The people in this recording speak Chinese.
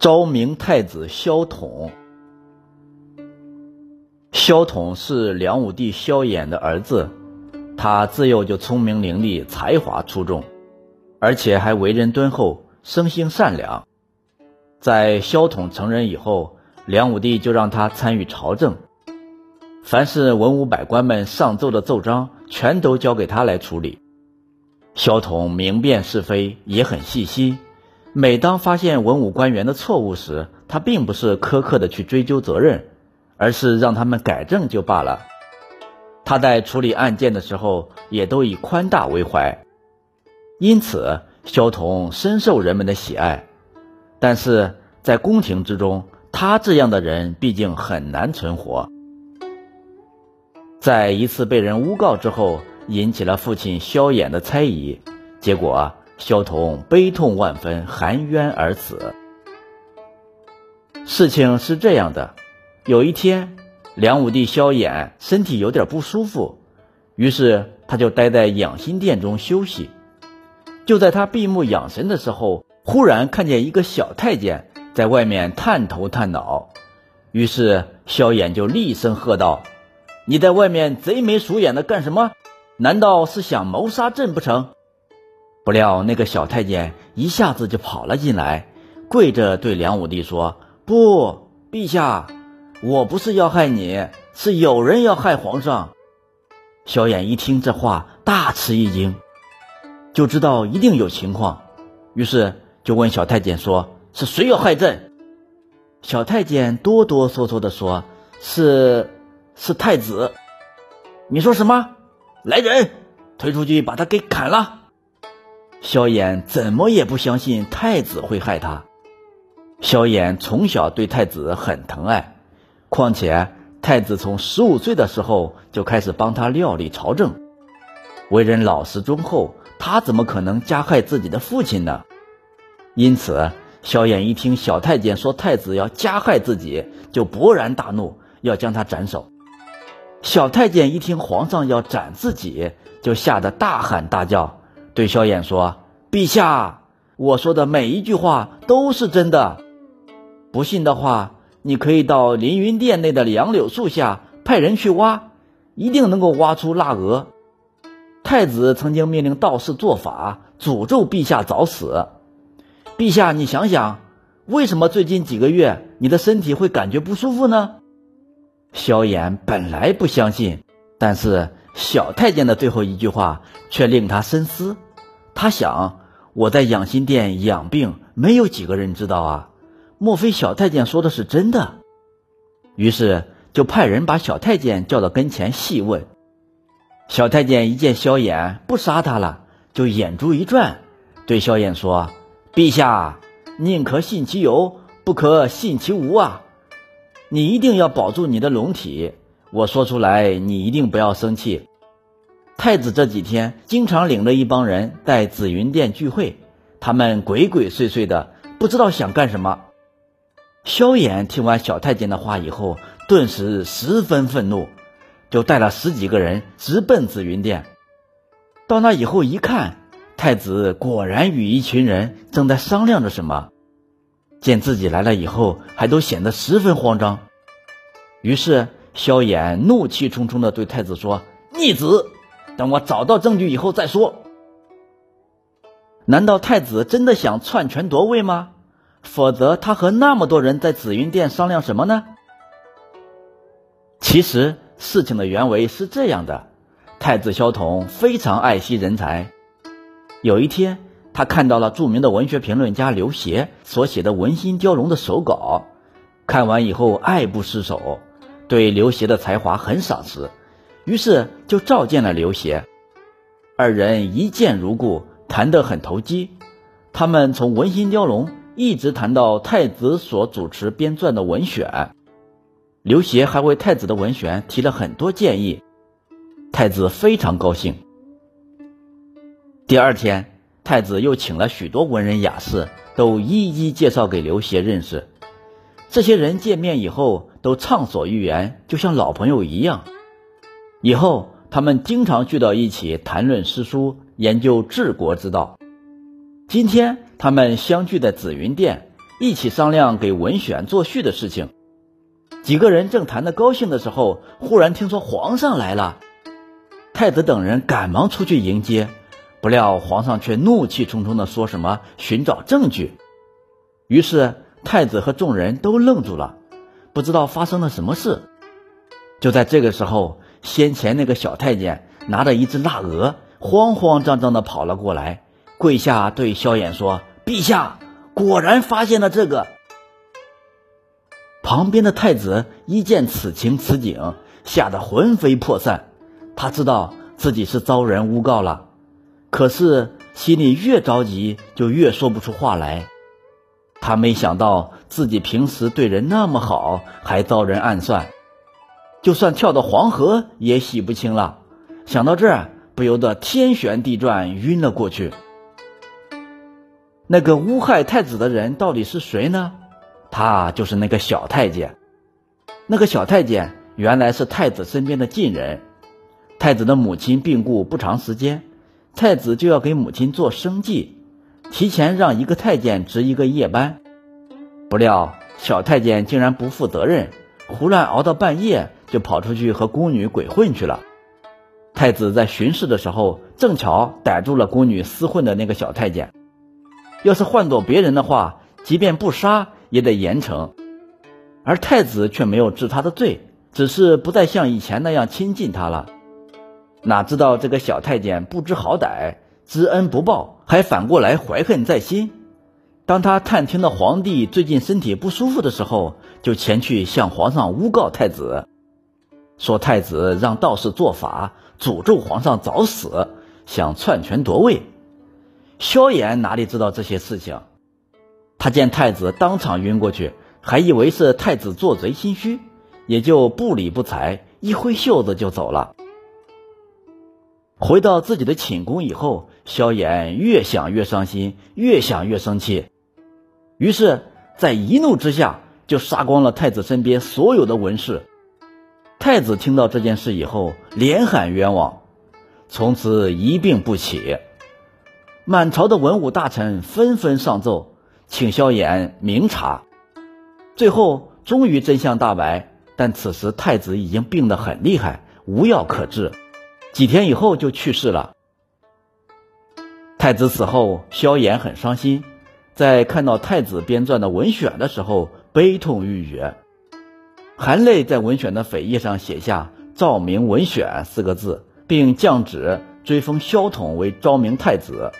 昭明太子萧统。萧统是梁武帝萧衍的儿子，他自幼就聪明伶俐，才华出众，而且还为人敦厚，生性善良。在萧统成人以后，梁武帝就让他参与朝政，凡是文武百官们上奏的奏章，全都交给他来处理。萧统明辨是非，也很细心。每当发现文武官员的错误时，他并不是苛刻的去追究责任，而是让他们改正就罢了。他在处理案件的时候，也都以宽大为怀，因此萧统深受人们的喜爱。但是在宫廷之中，他这样的人毕竟很难存活。在一次被人诬告之后，引起了父亲萧衍的猜疑，结果。萧统悲痛万分，含冤而死。事情是这样的：有一天，梁武帝萧衍身体有点不舒服，于是他就待在养心殿中休息。就在他闭目养神的时候，忽然看见一个小太监在外面探头探脑，于是萧衍就厉声喝道：“你在外面贼眉鼠眼的干什么？难道是想谋杀朕不成？”不料那个小太监一下子就跑了进来，跪着对梁武帝说：“不，陛下，我不是要害你，是有人要害皇上。”萧衍一听这话，大吃一惊，就知道一定有情况，于是就问小太监说：“是谁要害朕？”小太监哆哆嗦嗦地说：“是，是太子。”你说什么？来人，推出去把他给砍了。萧衍怎么也不相信太子会害他。萧衍从小对太子很疼爱，况且太子从十五岁的时候就开始帮他料理朝政，为人老实忠厚，他怎么可能加害自己的父亲呢？因此，萧衍一听小太监说太子要加害自己，就勃然大怒，要将他斩首。小太监一听皇上要斩自己，就吓得大喊大叫。对萧衍说：“陛下，我说的每一句话都是真的。不信的话，你可以到凌云殿内的杨柳树下派人去挖，一定能够挖出腊鹅。太子曾经命令道士做法，诅咒陛下早死。陛下，你想想，为什么最近几个月你的身体会感觉不舒服呢？”萧衍本来不相信，但是。小太监的最后一句话却令他深思。他想：我在养心殿养病，没有几个人知道啊。莫非小太监说的是真的？于是就派人把小太监叫到跟前细问。小太监一见萧衍不杀他了，就眼珠一转，对萧衍说：“陛下，宁可信其有，不可信其无啊！你一定要保住你的龙体。”我说出来，你一定不要生气。太子这几天经常领着一帮人在紫云殿聚会，他们鬼鬼祟祟的，不知道想干什么。萧衍听完小太监的话以后，顿时十分愤怒，就带了十几个人直奔紫云殿。到那以后一看，太子果然与一群人正在商量着什么。见自己来了以后，还都显得十分慌张，于是。萧衍怒气冲冲地对太子说：“逆子，等我找到证据以后再说。难道太子真的想篡权夺位吗？否则他和那么多人在紫云殿商量什么呢？”其实事情的原委是这样的：太子萧统非常爱惜人才。有一天，他看到了著名的文学评论家刘勰所写的《文心雕龙》的手稿，看完以后爱不释手。对刘协的才华很赏识，于是就召见了刘协。二人一见如故，谈得很投机。他们从《文心雕龙》一直谈到太子所主持编撰的文选。刘协还为太子的文选提了很多建议，太子非常高兴。第二天，太子又请了许多文人雅士，都一一介绍给刘协认识。这些人见面以后都畅所欲言，就像老朋友一样。以后他们经常聚到一起谈论诗书，研究治国之道。今天他们相聚在紫云殿，一起商量给文选作序的事情。几个人正谈得高兴的时候，忽然听说皇上来了。太子等人赶忙出去迎接，不料皇上却怒气冲冲地说什么寻找证据。于是太子和众人都愣住了，不知道发生了什么事。就在这个时候，先前那个小太监拿着一只腊鹅，慌慌张张地跑了过来，跪下对萧衍说：“陛下，果然发现了这个。”旁边的太子一见此情此景，吓得魂飞魄散。他知道自己是遭人诬告了，可是心里越着急，就越说不出话来。他没想到自己平时对人那么好，还遭人暗算，就算跳到黄河也洗不清了。想到这儿，不由得天旋地转，晕了过去。那个诬害太子的人到底是谁呢？他就是那个小太监。那个小太监原来是太子身边的近人。太子的母亲病故不长时间，太子就要给母亲做生祭，提前让一个太监值一个夜班。不料小太监竟然不负责任，胡乱熬到半夜，就跑出去和宫女鬼混去了。太子在巡视的时候，正巧逮住了宫女厮混的那个小太监。要是换做别人的话，即便不杀。也得严惩，而太子却没有治他的罪，只是不再像以前那样亲近他了。哪知道这个小太监不知好歹，知恩不报，还反过来怀恨在心。当他探听到皇帝最近身体不舒服的时候，就前去向皇上诬告太子，说太子让道士做法，诅咒皇上早死，想篡权夺位。萧衍哪里知道这些事情？他见太子当场晕过去，还以为是太子做贼心虚，也就不理不睬，一挥袖子就走了。回到自己的寝宫以后，萧衍越想越伤心，越想越生气，于是，在一怒之下就杀光了太子身边所有的文士。太子听到这件事以后，连喊冤枉，从此一病不起。满朝的文武大臣纷纷上奏。请萧衍明察，最后终于真相大白。但此时太子已经病得很厉害，无药可治，几天以后就去世了。太子死后，萧衍很伤心，在看到太子编撰的文选的时候，悲痛欲绝，含泪在文选的扉页上写下“昭明文选”四个字，并降旨追封萧统为昭明太子。